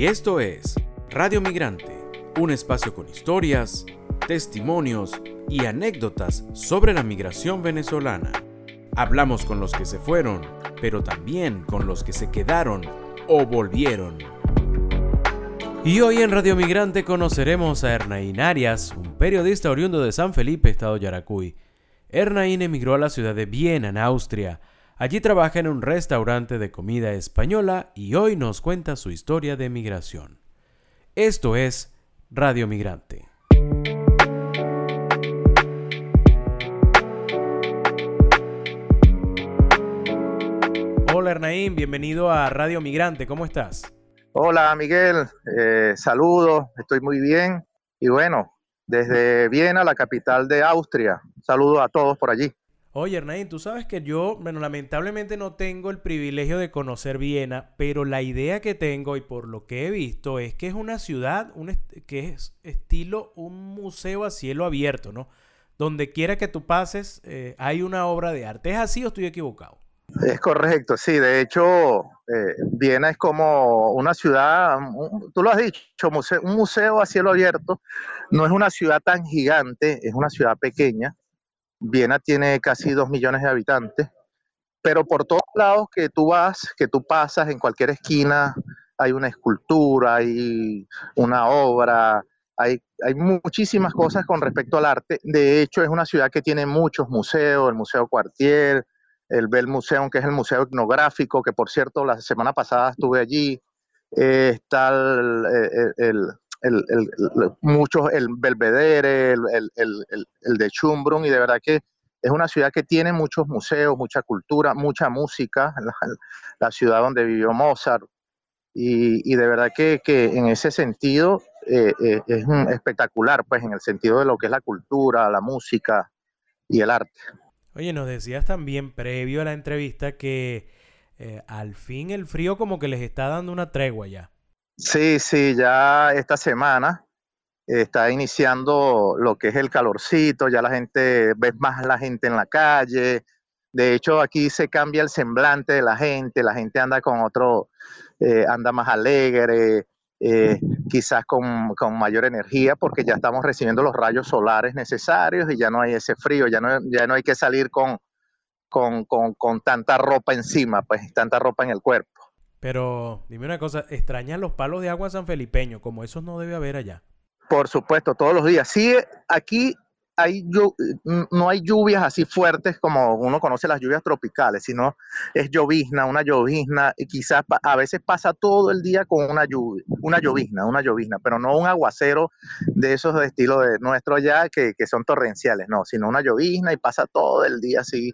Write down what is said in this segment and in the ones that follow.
Y esto es Radio Migrante, un espacio con historias, testimonios y anécdotas sobre la migración venezolana. Hablamos con los que se fueron, pero también con los que se quedaron o volvieron. Y hoy en Radio Migrante conoceremos a Ernaín Arias, un periodista oriundo de San Felipe, Estado Yaracuy. Ernaín emigró a la ciudad de Viena, en Austria. Allí trabaja en un restaurante de comida española y hoy nos cuenta su historia de migración. Esto es Radio Migrante. Hola Ernaín, bienvenido a Radio Migrante, ¿cómo estás? Hola Miguel, eh, saludos, estoy muy bien y bueno, desde Viena, la capital de Austria, saludos a todos por allí. Oye Ernaín, tú sabes que yo, bueno, lamentablemente no tengo el privilegio de conocer Viena, pero la idea que tengo y por lo que he visto es que es una ciudad un que es estilo un museo a cielo abierto, ¿no? Donde quiera que tú pases eh, hay una obra de arte. ¿Es así o estoy equivocado? Es correcto, sí. De hecho, eh, Viena es como una ciudad, tú lo has dicho, un museo a cielo abierto. No es una ciudad tan gigante, es una ciudad pequeña. Viena tiene casi dos millones de habitantes, pero por todos lados que tú vas, que tú pasas, en cualquier esquina, hay una escultura, hay una obra, hay, muchísimas cosas con respecto al arte. De hecho, es una ciudad que tiene muchos museos, el Museo Cuartier, el Bell Museum, que es el museo etnográfico, que por cierto la semana pasada estuve allí, eh, está el, el, el, muchos, el Belvedere, el, de Schumbrunn, y de verdad que es una ciudad que tiene muchos museos, mucha cultura, mucha música, la, ciudad donde vivió Mozart, y, de verdad que, en ese sentido eh, eh, es espectacular, pues en el sentido de lo que es la cultura, la música y el arte. Oye, nos decías también previo a la entrevista que eh, al fin el frío como que les está dando una tregua ya. Sí, sí, ya esta semana está iniciando lo que es el calorcito, ya la gente, ves más la gente en la calle. De hecho, aquí se cambia el semblante de la gente, la gente anda con otro, eh, anda más alegre, eh, quizás con, mayor energía, porque ya estamos recibiendo los rayos solares necesarios y ya no hay ese frío, ya no, ya no hay que salir con, con, con, tanta ropa encima, pues tanta ropa en el cuerpo. Pero dime una cosa, ¿extrañan los palos de agua sanfelipeño? Como esos no debe haber allá. Por supuesto, todos los días. Sí, aquí no hay lluvias así fuertes como uno conoce las lluvias tropicales, sino es llovizna, una llovizna, y quizás a veces pasa todo el día con una lluvia, una llovizna, una llovizna, pero no un aguacero de esos de estilo de nuestro allá que, son torrenciales, no, sino una llovizna y pasa todo el día así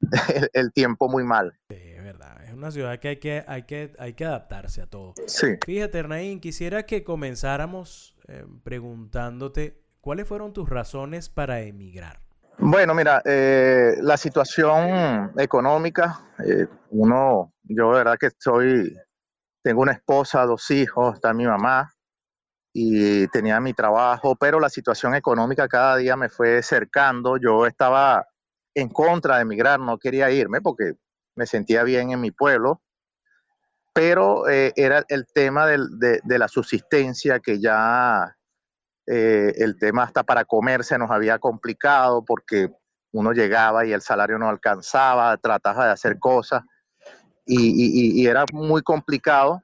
el, tiempo muy mal. Sí, es verdad, es una ciudad que hay que, hay que, hay que adaptarse a todo. Sí. Fíjate, Ernaín, quisiera que comenzáramos eh, preguntándote ¿Cuáles fueron tus razones para emigrar? Bueno, mira, eh, la situación económica, eh, uno, yo de verdad que soy, tengo una esposa, dos hijos, está mi mamá y tenía mi trabajo, pero la situación económica cada día me fue cercando. Yo estaba en contra de emigrar, no quería irme porque me sentía bien en mi pueblo, pero eh, era el tema de, la subsistencia que ya eh, el tema hasta para comer se nos había complicado porque uno llegaba y el salario no alcanzaba, trataba de hacer cosas y, era muy complicado.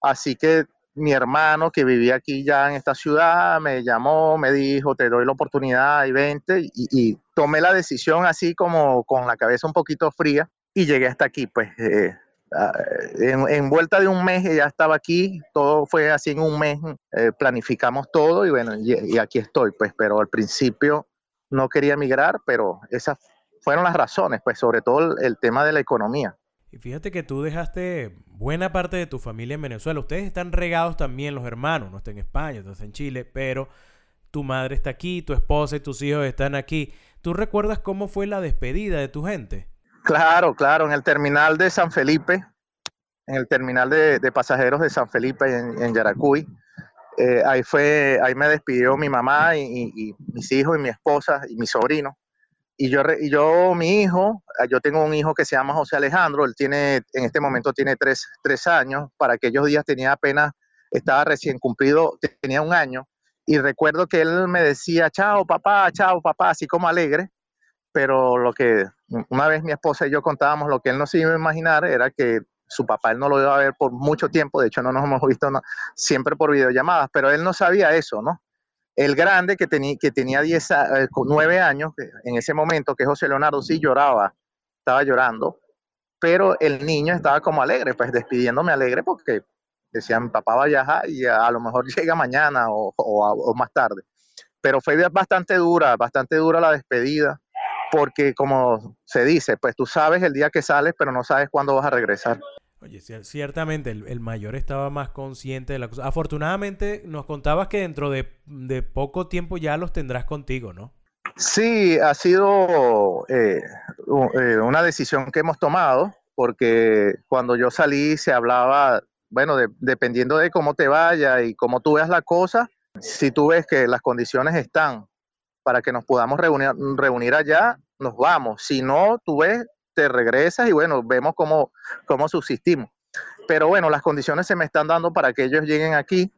Así que mi hermano que vivía aquí ya en esta ciudad me llamó, me dijo, te doy la oportunidad y vente. Y, tomé la decisión así como con la cabeza un poquito fría y llegué hasta aquí. Pues eh, en, vuelta de un mes ya estaba aquí, todo fue así en un mes, eh, planificamos todo y bueno, y, aquí estoy, pues, pero al principio no quería emigrar, pero esas fueron las razones, pues, sobre todo el, tema de la economía. Y fíjate que tú dejaste buena parte de tu familia en Venezuela. Ustedes están regados también, los hermanos, no están en España, estás en Chile, pero tu madre está aquí, tu esposa y tus hijos están aquí. ¿Tú recuerdas cómo fue la despedida de tu gente? Claro, claro, en el terminal de San Felipe, en el terminal de, pasajeros de San Felipe en, Yaracuy. Eh, ahí fue, ahí me despidió mi mamá y, mis hijos y mi esposa y mi sobrino. Y yo, y yo, mi hijo, ah, yo tengo un hijo que se llama José Alejandro, él tiene, en este momento tiene tres, años, para aquellos días tenía apenas estaba recién cumplido, tenía un año, y recuerdo que él me decía, chao papá, chao papá, así como alegre, pero lo que una vez mi esposa y yo contábamos, lo que él no se iba a imaginar era que su papá él no lo iba a ver por mucho tiempo, de hecho no nos hemos visto siempre por videollamadas, pero él no sabía eso, ¿no? El grande que, que tenía 10, 9 años, en ese momento, que José Leonardo sí lloraba, estaba llorando, pero el niño estaba como alegre, pues despidiéndome alegre porque decían, papá va a viajar y a, lo mejor llega mañana o, más tarde. Pero fue bastante dura, bastante dura la despedida, porque como se dice, pues tú sabes el día que sales, pero no sabes cuándo vas a regresar. Oye, ciertamente el, mayor estaba más consciente de la cosa. Afortunadamente nos contabas que dentro de, poco tiempo ya los tendrás contigo, ¿no? Sí, ha sido eh, eh, una decisión que hemos tomado, porque cuando yo salí se hablaba bueno, dependiendo de cómo te vaya y cómo tú veas la cosa, si tú ves que las condiciones están para que nos podamos reunir, reunir allá, nos vamos. Si no, tú ves, te regresas y bueno, vemos cómo, cómo subsistimos. Pero bueno, las condiciones se me están dando para que ellos lleguen aquí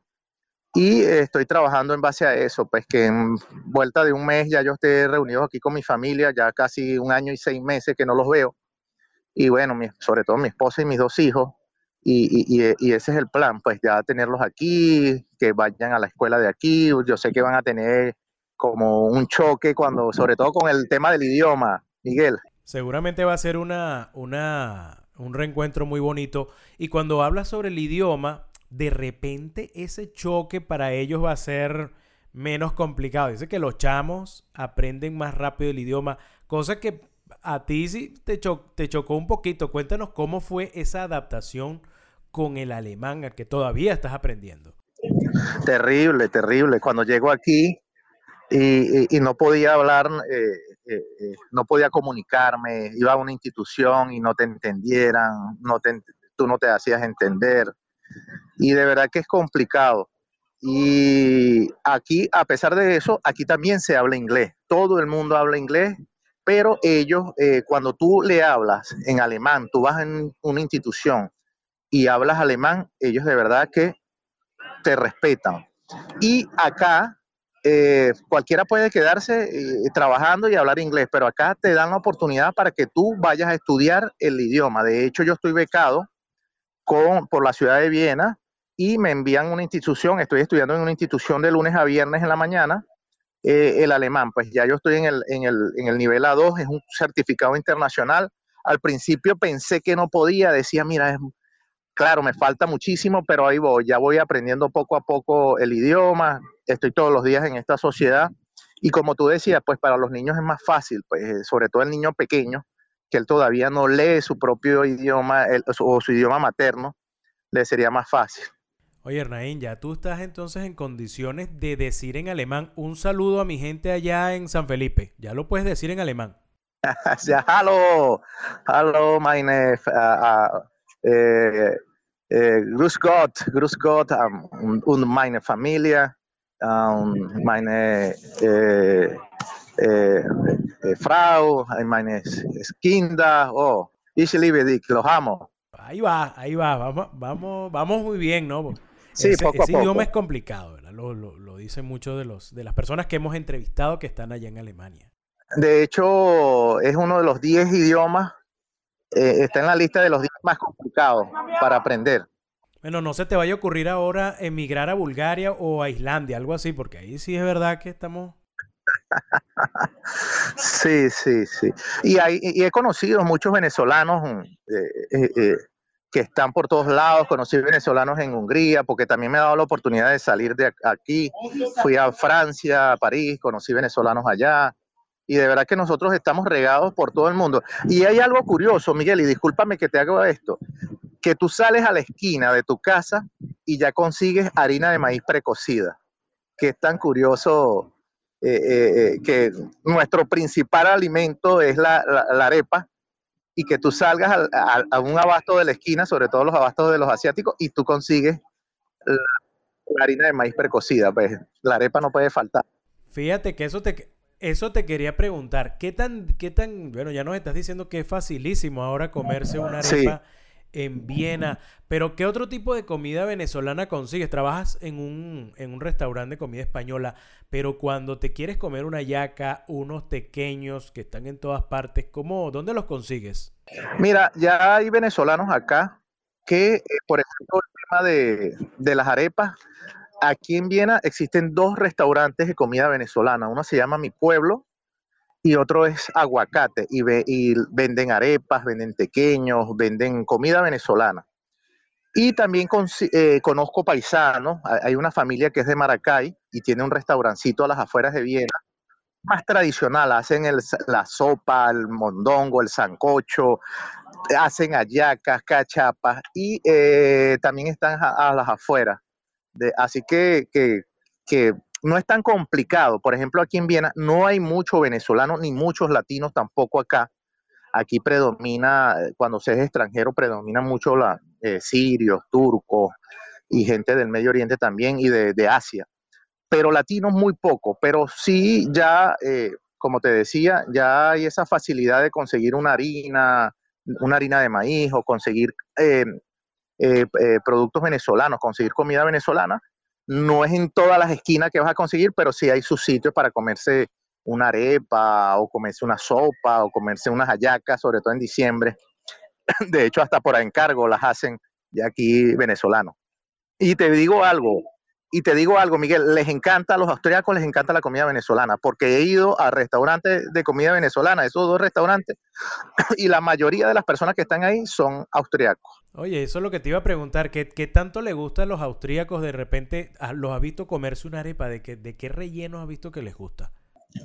y estoy trabajando en base a eso, pues que en vuelta de un mes ya yo esté reunido aquí con mi familia, ya casi un año y seis meses que no los veo. Y bueno, sobre todo mi esposa y mis dos hijos, y, ese es el plan, pues ya tenerlos aquí, que vayan a la escuela de aquí. Yo sé que van a tener como un choque cuando, sobre todo con el tema del idioma, Miguel. Seguramente va a ser una, una, un reencuentro muy bonito. Y cuando hablas sobre el idioma, de repente ese choque para ellos va a ser menos complicado. Dice que los chamos aprenden más rápido el idioma, cosa que a ti sí te, te chocó un poquito. Cuéntanos cómo fue esa adaptación con el alemán al que todavía estás aprendiendo? Terrible, terrible. Cuando llego aquí y, no podía hablar, eh, eh, eh, no podía comunicarme, iba a una institución y no te entendieran, no tú no te hacías entender. Y de verdad que es complicado. Y aquí, a pesar de eso, aquí también se habla inglés. Todo el mundo habla inglés, pero ellos, cuando tú le hablas en alemán, tú vas en una institución y hablas alemán, ellos de verdad que te respetan. Y acá eh, cualquiera puede quedarse eh, trabajando y hablar inglés, pero acá te dan la oportunidad para que tú vayas a estudiar el idioma. De hecho, yo estoy becado con, por la ciudad de Viena y me envían una institución, estoy estudiando en una institución de lunes a viernes en la mañana, eh, el alemán. Pues ya yo estoy en el, en, el, en el nivel A2, es un certificado internacional. Al principio pensé que no podía, decía, mira, es Claro, me falta muchísimo, pero ahí voy, ya voy aprendiendo poco a poco el idioma, estoy todos los días en esta sociedad y como tú decías, pues para los niños es más fácil, pues eh, sobre todo el niño pequeño, que él todavía no lee su propio idioma o su idioma materno, le sería más fácil. Oye, Ernaín, ya tú estás entonces en condiciones de decir en alemán un saludo a mi gente allá en San Felipe. Ya lo puedes decir en alemán. hallo, hallo, meine, uh, uh, Eh, grüß Gott, grüß Gott um, und meine Familie, um, meine eh, eh, Frau, meine Kinder, oh, ich liebe dich, los amo. Ahí va, ahí va, vamos, vamos, vamos muy bien, ¿no? Sí, ese, poco a poco. idioma es complicado, ¿verdad? Lo, lo, lo, dicen muchos de, los, de las personas que hemos entrevistado que están allá en Alemania. De hecho, es uno de los 10 idiomas eh, está en la lista de los días más complicados para aprender. Bueno, no se te vaya a ocurrir ahora emigrar a Bulgaria o a Islandia, algo así, porque ahí sí es verdad que estamos... sí, sí, sí. Y, hay, y he conocido muchos venezolanos eh, eh, que están por todos lados, conocí venezolanos en Hungría, porque también me ha dado la oportunidad de salir de aquí. Fui a Francia, a París, conocí venezolanos allá y de verdad que nosotros estamos regados por todo el mundo. Y hay algo curioso, Miguel, y discúlpame que te haga esto, que tú sales a la esquina de tu casa y ya consigues harina de maíz precocida, que es tan curioso eh, eh, eh, que nuestro principal alimento es la, arepa y que tú salgas a, un abasto de la esquina, sobre todo los abastos de los asiáticos, y tú consigues la, la harina de maíz precocida, pues la arepa no puede faltar. Fíjate que eso te, eso te quería preguntar, ¿qué tan, qué tan, bueno, ya nos estás diciendo que es facilísimo ahora comerse una arepa en Viena. Pero ¿qué otro tipo de comida venezolana consigues? Trabajas en un, en un restaurante de comida española, pero cuando te quieres comer una yaca, unos pequeños que están en todas partes, ¿cómo, ¿dónde los consigues? Mira, ya hay venezolanos acá que, eh, por ejemplo, el tema de, de las arepas, aquí en Viena existen dos restaurantes de comida venezolana. Uno se llama Mi Pueblo y otro es Aguacate. Y, venden arepas, venden pequeños, venden comida venezolana. Y también eh, conozco paisanos. Hay una familia que es de Maracay y tiene un restaurancito a las afueras de Viena. Más tradicional, hacen la sopa, el mondongo, el sancocho, hacen ayacas, cachapas y eh, también están a, las afueras así que, que, no es tan complicado. Por ejemplo, aquí en Viena no hay muchos venezolanos ni muchos latinos tampoco acá. Aquí predomina, cuando se extranjero, predomina mucho la, eh, sirios, turcos y gente del Medio Oriente también y de, Asia. Pero latinos muy poco, pero sí ya, eh, como te decía, ya hay esa facilidad de conseguir una harina, una harina de maíz o conseguir eh, eh, eh, productos venezolanos, conseguir comida venezolana. No es en todas las esquinas que vas a conseguir, pero sí hay sus sitios para comerse una arepa o comerse una sopa o comerse unas hallacas, sobre todo en diciembre. De hecho, hasta por encargo las hacen de aquí venezolanos. Y te digo algo, y te digo algo, Miguel, les encanta, a los austriacos les encanta la comida venezolana, porque he ido a restaurantes de comida venezolana, esos dos restaurantes, y la mayoría de las personas que están ahí son austriacos. Oye, eso es lo que te iba a preguntar, ¿qué, qué tanto le gusta a los austríacos de repente? ¿Los has visto comerse una arepa? ¿De qué, de qué relleno has visto que les gusta?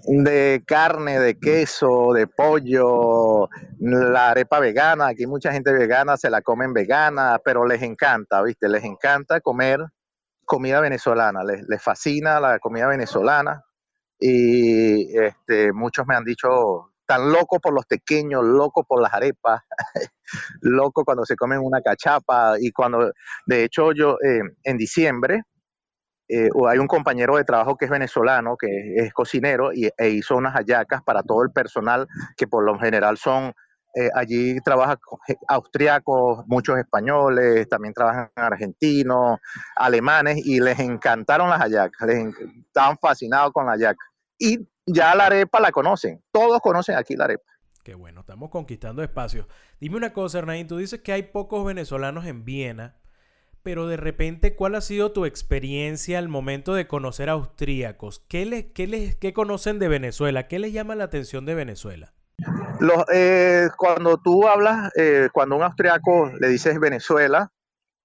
de carne, de queso, de pollo, la arepa vegana, aquí mucha gente vegana se la comen vegana, pero les encanta, ¿viste? Les encanta comer comida venezolana, les, fascina la comida venezolana y este, muchos me han dicho, tan loco por los pequeños, loco por las arepas, loco cuando se comen una cachapa y cuando, de hecho yo eh, en diciembre, eh, hay un compañero de trabajo que es venezolano, que es cocinero y, e hizo unas hallacas para todo el personal, que por lo general son eh, allí trabaja austriacos, muchos españoles, también trabajan argentinos, alemanes, y les encantaron las hallacas, les estaban fascinados con la hallaca. Y ya la arepa la conocen, todos conocen aquí la arepa. Qué bueno, estamos conquistando espacios. Dime una cosa, Hernán, tú dices que hay pocos venezolanos en Viena, pero de repente, ¿cuál ha sido tu experiencia al momento de conocer austríacos? ¿Qué, les, qué, les, ¿Qué conocen de Venezuela? ¿Qué les llama la atención de Venezuela? Los, eh, cuando tú hablas, eh, cuando un austriaco le dices Venezuela,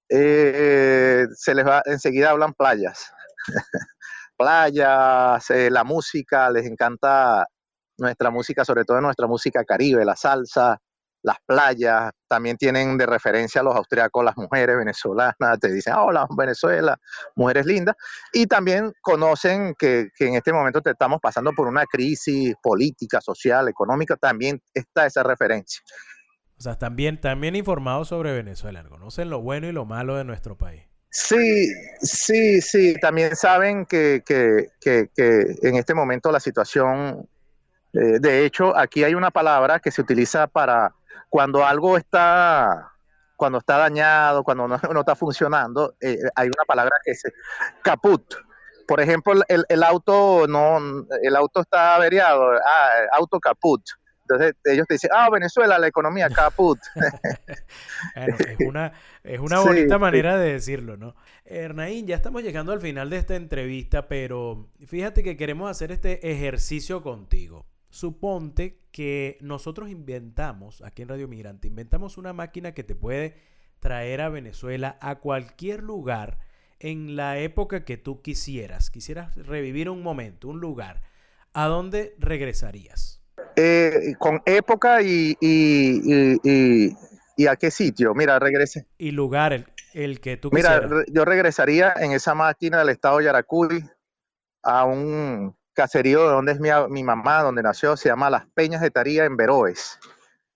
eh, se les va, enseguida hablan playas. playas, la música, les encanta nuestra música, sobre todo nuestra música caribe, la salsa, las playas, también tienen de referencia a los austriacos las mujeres venezolanas, te dicen, hola Venezuela, mujeres lindas, y también conocen que, en este momento te estamos pasando por una crisis política, social, económica, también está esa referencia. O sea, también, también informados sobre Venezuela, conocen lo bueno y lo malo de nuestro país. Sí, sí, sí, también saben que, que, que, que en este momento la situación, eh, de hecho, aquí hay una palabra que se utiliza para cuando algo está cuando está dañado, cuando no, está funcionando, eh, hay una palabra que es caput. Por ejemplo, el, auto no, el auto está averiado, ah, auto caput. Entonces ellos te dicen, ah, Venezuela, la economía caput. es una, es una bonita manera de decirlo, ¿no? Hernaín, ya estamos llegando al final de esta entrevista, pero fíjate que queremos hacer este ejercicio contigo. Suponte que nosotros inventamos, aquí en Radio Migrante, inventamos una máquina que te puede traer a Venezuela a cualquier lugar en la época que tú quisieras. Quisieras revivir un momento, un lugar. ¿A dónde regresarías? Eh, con época y, y, a qué sitio. Mira, regrese. Y lugar, el, el que tú quisieras. Mira, yo regresaría en esa máquina del estado de Yaracuy a un caserío de donde es mi, mamá, donde nació, se llama Las Peñas de Taría en Veroes.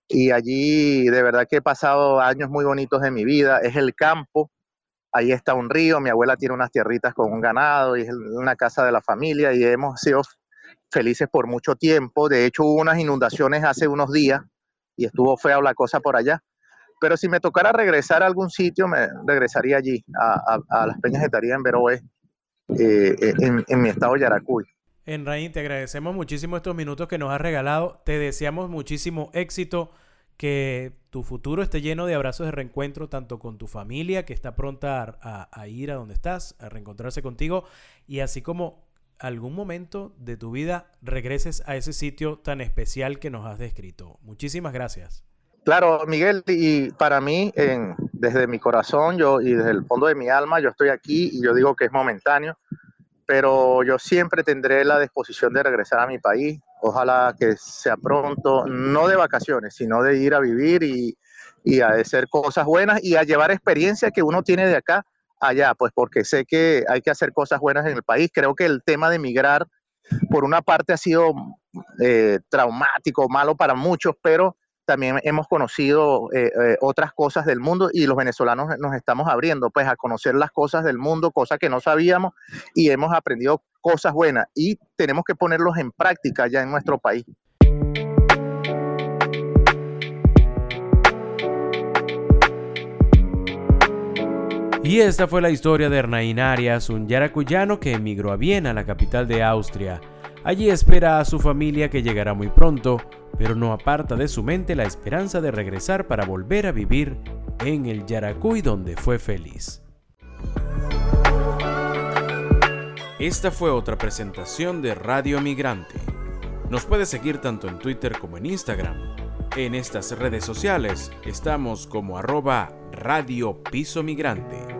Y allí de verdad que he pasado años muy bonitos de mi vida. Es el campo, ahí está un río, mi abuela tiene unas tierritas con un ganado y es una casa de la familia y hemos sido felices por mucho tiempo. De hecho hubo unas inundaciones hace unos días y estuvo fea la cosa por allá. Pero si me tocara regresar a algún sitio, me regresaría allí, a, las Peñas de Taría en Veroe, eh, en, en mi estado de Yaracuy. Enraín, te agradecemos muchísimo estos minutos que nos has regalado. Te deseamos muchísimo éxito, que tu futuro esté lleno de abrazos de reencuentro, tanto con tu familia, que está pronta a, ir a donde estás, a reencontrarse contigo, y así como algún momento de tu vida regreses a ese sitio tan especial que nos has descrito. Muchísimas gracias. Claro, Miguel, y para mí, desde mi corazón yo y desde el fondo de mi alma, yo estoy aquí y yo digo que es momentáneo pero yo siempre tendré la disposición de regresar a mi país. Ojalá que sea pronto, no de vacaciones, sino de ir a vivir y, a hacer cosas buenas y a llevar experiencia que uno tiene de acá allá, pues porque sé que hay que hacer cosas buenas en el país. Creo que el tema de emigrar, por una parte, ha sido eh, traumático, malo para muchos, pero también hemos conocido eh, eh, otras cosas del mundo y los venezolanos nos estamos abriendo pues a conocer las cosas del mundo, cosas que no sabíamos y hemos aprendido cosas buenas y tenemos que ponerlos en práctica ya en nuestro país. Y esta fue la historia de Hernaín Arias, un yaracuyano que emigró a Viena, la capital de Austria. Allí espera a su familia que llegará muy pronto, pero no aparta de su mente la esperanza de regresar para volver a vivir en el Yaracuy donde fue feliz. Esta fue otra presentación de Radio Migrante. Nos puede seguir tanto en Twitter como en Instagram. En estas redes sociales estamos como arroba Radio Piso Migrante.